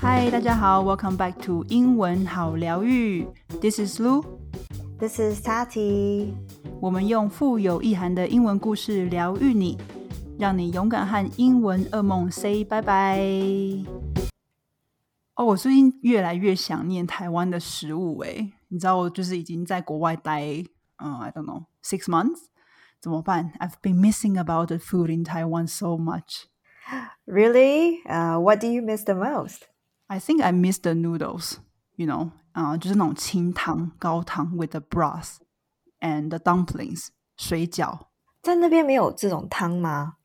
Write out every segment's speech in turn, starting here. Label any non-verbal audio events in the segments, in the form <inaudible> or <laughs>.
嗨，大家好，Welcome back to 英文好疗愈。This is Lu。This is Tati。我们用富有意涵的英文故事疗愈你，让你勇敢和英文噩梦 say 拜拜。哦，我最近越来越想念台湾的食物诶，你知道我就是已经在国外待，嗯，I don't know six months，怎么办？I've been missing about the food in Taiwan so much. Really? Uh, what do you miss the most? I think I miss the noodles. You know，啊、就是那种清汤高汤 with the broth and the dumplings 水饺。在那边没有这种汤吗？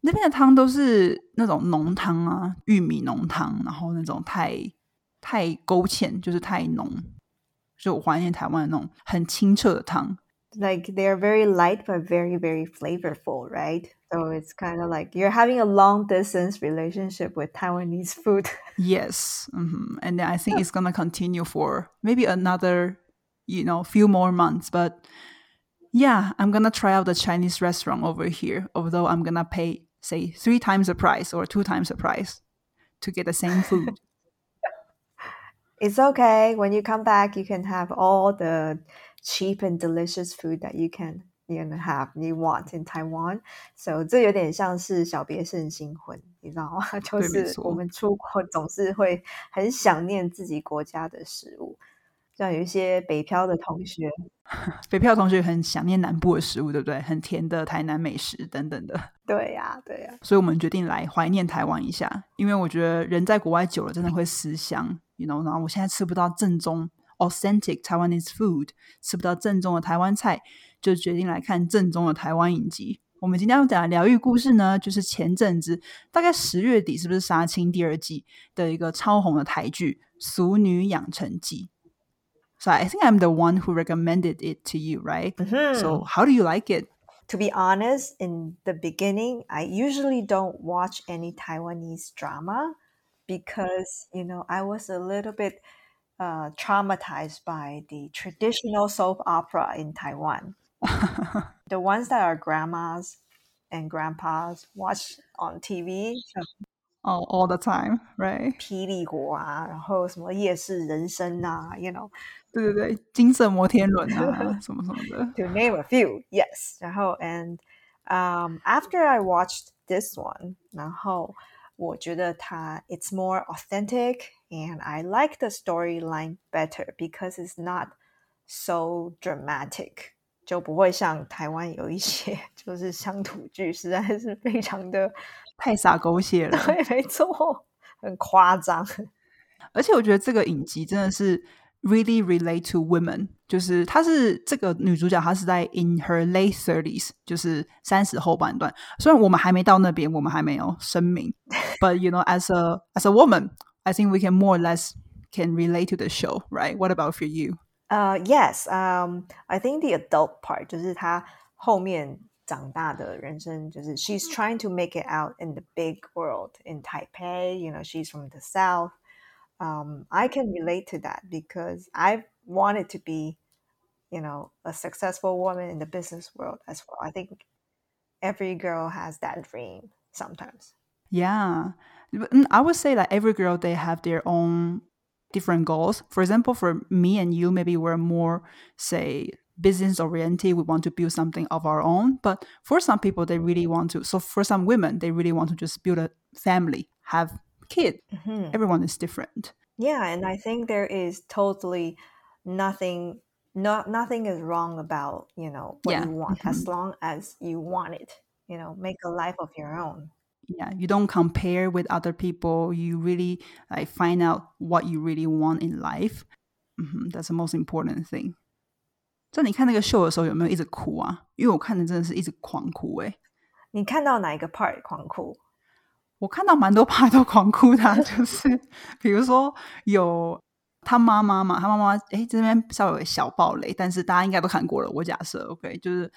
那边的汤都是那种浓汤啊，玉米浓汤，然后那种太太勾芡，就是太浓。就我怀念台湾的那种很清澈的汤。 like they're very light but very very flavorful, right? So it's kind of like you're having a long distance relationship with Taiwanese food. Yes, hmm and I think <laughs> it's gonna continue for maybe another, you know, few more months. But yeah, I'm gonna try out the Chinese restaurant over here. Although I'm gonna pay say three times the price or two times the price to get the same food. <laughs> It's okay. When you come back, you can have all the cheap and delicious food that you can you know have you want in Taiwan. So 这有点像是小别胜新婚，你知道吗？<laughs> 就是我们出国总是会很想念自己国家的食物，像有一些北漂的同学，<laughs> 北漂同学很想念南部的食物，对不对？很甜的台南美食等等的。<laughs> 对呀、对呀、所以我们决定来怀念台湾一下，因为我觉得人在国外久了，真的会思乡 ，you know。然后我现在吃不到正宗 authentic Taiwanese food，吃不到正宗的台湾菜，就决定来看正宗的台湾影集。我们今天要讲的疗愈故事呢，就是前阵子大概十月底，是不是杀青第二季的一个超红的台剧《俗女养成记》？So I think I'm the one who recommended it to you, right? So how do you like it? To be honest, in the beginning, I usually don't watch any Taiwanese drama because, you know, I was a little bit uh, traumatized by the traditional soap opera in Taiwan. <laughs> the ones that our grandmas and grandpas watch on TV, 像 all all the time, right? 霹雳国啊，然后什么夜市人生啊，you know, <laughs> 对对对，金色摩天轮啊，什么什么的。 to <laughs> name a few, yes. 然后 and um, after I watched this one, 然后 我觉得它 it's more authentic and I like the storyline better because it's not so dramatic. 就不会像台湾有一些就是乡土剧，实在是非常的太洒狗血了。对，没错，很夸张。而且我觉得这个影集真的是 <laughs> <laughs> really relate to women， 就是她是这个女主角，她是在 in her late thirties，就是三十后半段。虽然我们还没到那边，我们还没有声明，but you <laughs> know as a as a woman, I think we can more or less can relate to the show, right? What about for you? Uh, yes. Um, I think the adult part 就是她后面长大的人生，就是 she's trying to make it out in the big world in Taipei. You know, she's from the south. Um, I can relate to that because I wanted to be, you know, a successful woman in the business world as well. I think every girl has that dream sometimes. Yeah. Mm, I would say that every girl they have their own different goals. For example, for me and you, maybe we're more say business oriented. We want to build something of our own. But for some people, they really want to. So for some women, they really want to just build a family, have kid. Mhm. Everyone is different. Yeah, and I think there is totally nothing no nothing is wrong about, you know, what Yeah, you want as long as you want it. You know, make a life of your own. Yeah, you don't compare with other people. You really like find out what you really want in life. Mhm, that's the most important thing. 在你看那个秀的时候，有没有一直哭啊？因为我看的真的是一直狂哭诶、你看到哪一个 part 狂哭？我看到蛮多趴都狂哭的啊、就是比如说有 <laughs> 他妈妈嘛，他妈妈诶这边稍微有小暴雷，但是大家应该都看过了。我假设 OK，就是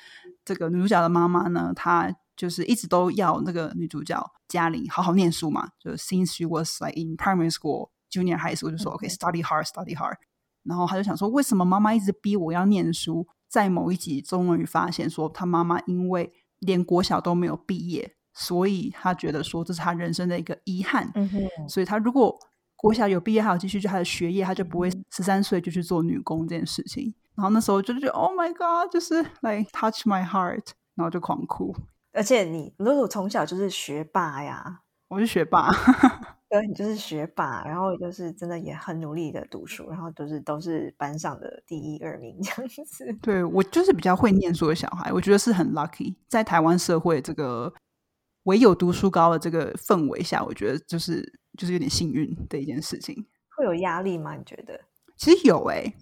这个女主角的妈妈呢，她就是一直都要那个女主角嘉玲好好念书嘛，就是 since she was like in primary school, junior high school，就说 OK study hard, study hard。然后她就想说，为什么妈妈一直逼我要念书？在某一集，终于发现说，她妈妈因为连国小都没有毕业，所以她觉得说这是他人生的一个遗憾。所以她如果国小有毕业，还有继续就他的学业，他就不会十三岁就去做女工这件事情。然后那时候就觉得 Oh my God，就是 like touch my heart，然后就狂哭。而且你露露从小就是学霸呀，我是学霸，<laughs> 对，你就是学霸，然后就是真的也很努力的读书，然后都是都是班上的第一二名这样子。对我就是比较会念书的小孩，我觉得是很 lucky，在台湾社会这个唯有读书高的这个氛围下，我觉得就是就是有点幸运的一件事情。会有压力吗？你觉得？其实有诶、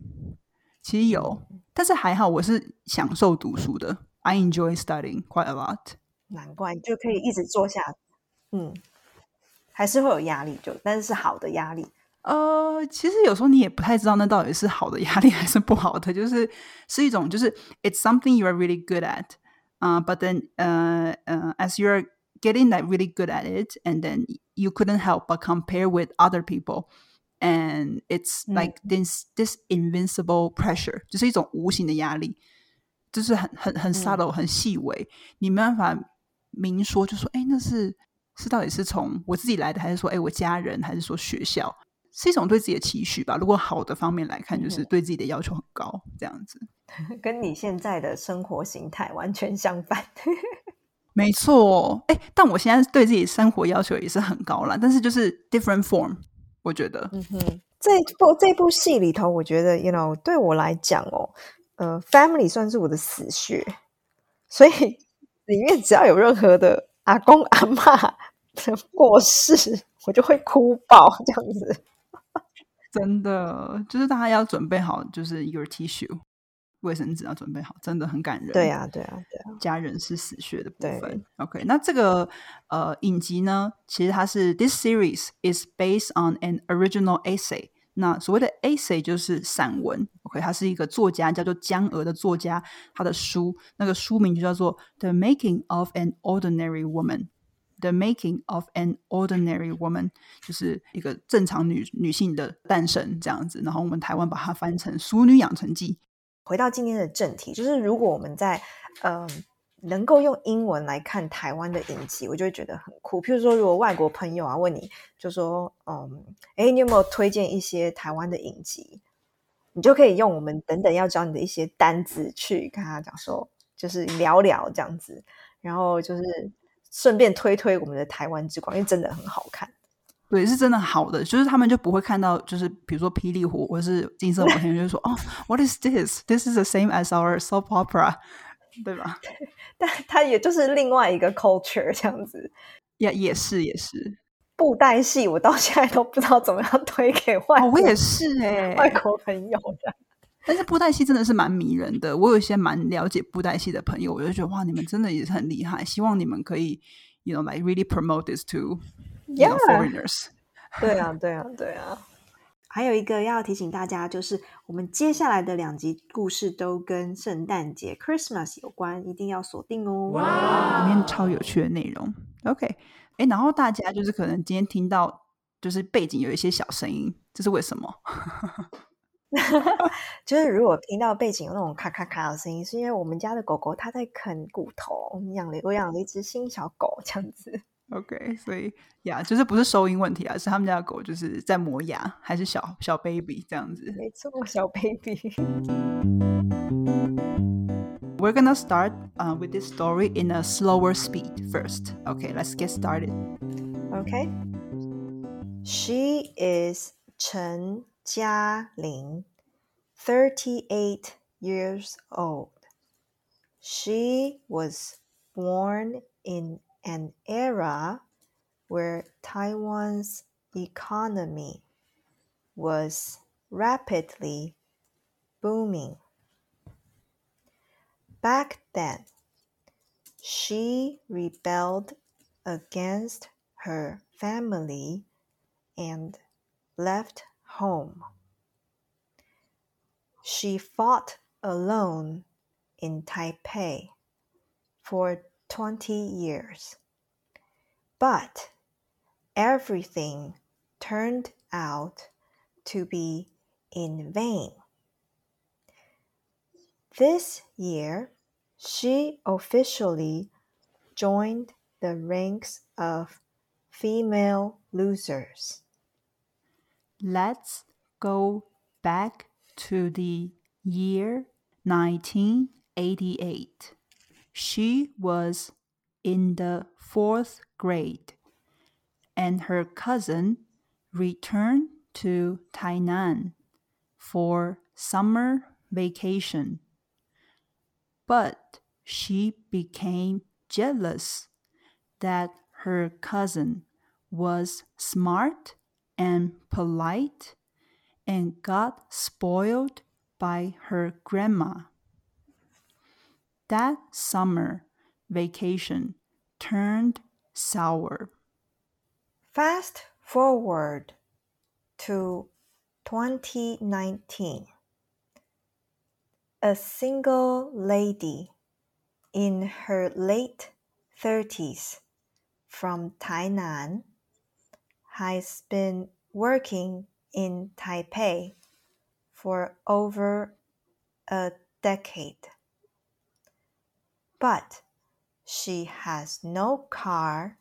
其实有，但是还好，我是享受读书的。I enjoy studying quite a lot。难怪你就可以一直做下，嗯，还是会有压力，就但是是好的压力。呃，其实有时候你也不太知道那到底是好的压力还是不好的，就是是一种就是 it's something you are really good at，啊、b u t then 呃呃，as you're getting like really good at it, and then you couldn't help but compare with other people. And it's like this this invincible pressure，就是一种无形的压力，就是很很很 subtle，、很细微，你没办法明说，就说，哎，那是是到底是从我自己来的，还是说，哎，我家人，还是说学校，是一种对自己的期许吧。如果好的方面来看，就是对自己的要求很高，这样子。跟你现在的生活形态完全相反。 <laughs> 没错，哎，但我现在对自己生活要求也是很高了，但是就是 different form，我觉得。嗯哼，这部这部戏里头，我觉得，you know，对我来讲哦，呃，family 算是我的死穴，所以 <laughs> 里面只要有任何的阿公阿妈的过世，我就会哭爆这样子。<laughs> 真的，就是大家要准备好，就是 your tissue 卫生纸要准备好，真的很感人。对啊，对啊，对啊，家人是死穴的部分。OK，那这个呃影集呢，其实它是 this series is based on an original essay。那所谓的 essay 就是散文，OK，它是一个作家叫做江娥的作家，他的书那个书名就叫做《The Making of an Ordinary Woman》。The Making of an Ordinary Woman 就是一个正常女女性的诞生这样子，然后我们台湾把它翻成《淑女养成记》。回到今天的正题，就是如果我们在呃能够用英文来看台湾的影集，我就会觉得很酷。譬如说，如果外国朋友啊问你，就说嗯，哎，你有没有推荐一些台湾的影集？你就可以用我们等等要教你的一些单字去跟他讲说，就是聊聊这样子，然后就是顺便推推我们的台湾之光，因为真的很好看。对，是真的好的，就是他们就不会看到，就是比如说霹雳虎或是金色摩天轮，就说哦，What is this? This is the same as our soap opera，对吧？<laughs> 但它也就是另外一个 culture 这样子。也也是也是，布袋戏我到现在都不知道怎么样推给外哦，我也是哎、外国朋友的。但是布袋戏真的是蛮迷人的，我有一些蛮了解布袋戏的朋友，我就觉得哇，你们真的也是很厉害，希望你们可以，you know, like really promote this to you know, Yeah. foreigners。<laughs> 对啊，对啊，对啊。还有一个要提醒大家，就是我们接下来的两集故事都跟圣诞节 （Christmas） 有关，一定要锁定哦。哇里面超有趣的内容。OK，哎，然后大家就是可能今天听到就是背景有一些小声音，这是为什么？<laughs> <laughs> 就是如果听到背景有那种咔咔咔的声音，是因为我们家的狗狗它在啃骨头，我们养了我养了一只新小狗这样子。OK，所以呀就是不是收音问题啊，是他们家的狗就是在磨牙，还是小小 baby 这样子。没错，小 baby。 We're <laughs> gonna start uh, with this story in a slower speed first. Okay, let's get started. Okay. She is Chen Jialing, 38 years old. She was born in an era where Taiwan's economy was rapidly booming. Back then, she rebelled against her family and left home. She fought alone in Taipei for 20 years. But everything turned out to be in vain. This year, she officially joined the ranks of female losers. Let's go back to the year 1988. She was in the fourth grade, and her cousin returned to Tainan for summer vacation. But she became jealous that her cousin was smart and polite and got spoiled by her grandma. That summer vacation turned sour. Fast forward to 2019. A single lady in her late 30s from Tainan has been working in Taipei for over a decade. But she has no car,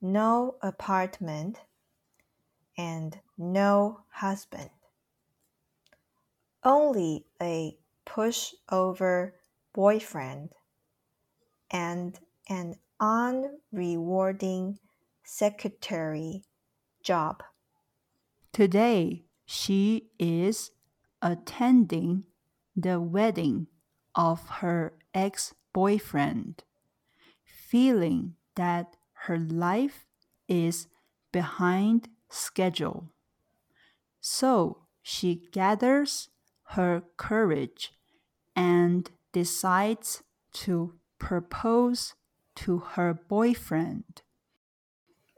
no apartment, and no husband. Only a pushover boyfriend and an unrewarding secretary job. Today, she is attending the wedding of her ex boyfriend, feeling that her life is behind schedule. So she gathers her courage and decides to propose to her boyfriend.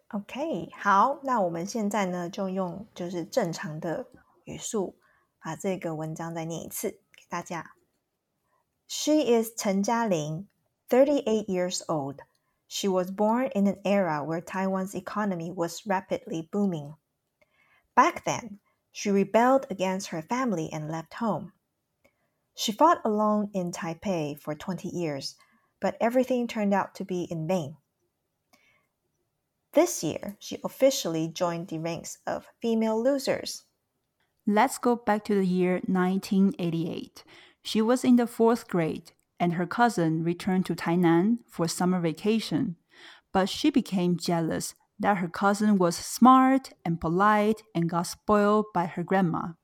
OK，好，那我们现在呢，就用就是正常的语速把这个文章再念一次给大家。 She is Chen Jialing, 38 years old. She was born in an era where Taiwan's economy was rapidly booming. Back then, she rebelled against her family and left home. She fought alone in Taipei for 20 years, but everything turned out to be in vain. This year, she officially joined the ranks of female losers. Let's go back to the year 1988. She was in the fourth grade, and her cousin returned to Tainan for summer vacation. But she became jealous that her cousin was smart and polite and got spoiled by her grandma.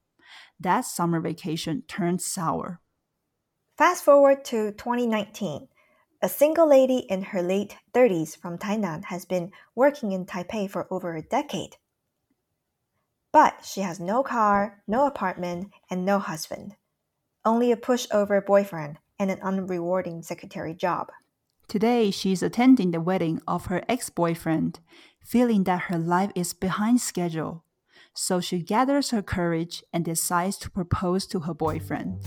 That summer vacation turned sour. Fast forward to 2019. A single lady in her late 30s from Tainan has been working in Taipei for over a decade. But she has no car, no apartment, and no husband. Only a pushover boyfriend and an unrewarding secretary job. Today, she's attending the wedding of her ex boyfriend, feeling that her life is behind schedule. So she gathers her courage and decides to propose to her boyfriend.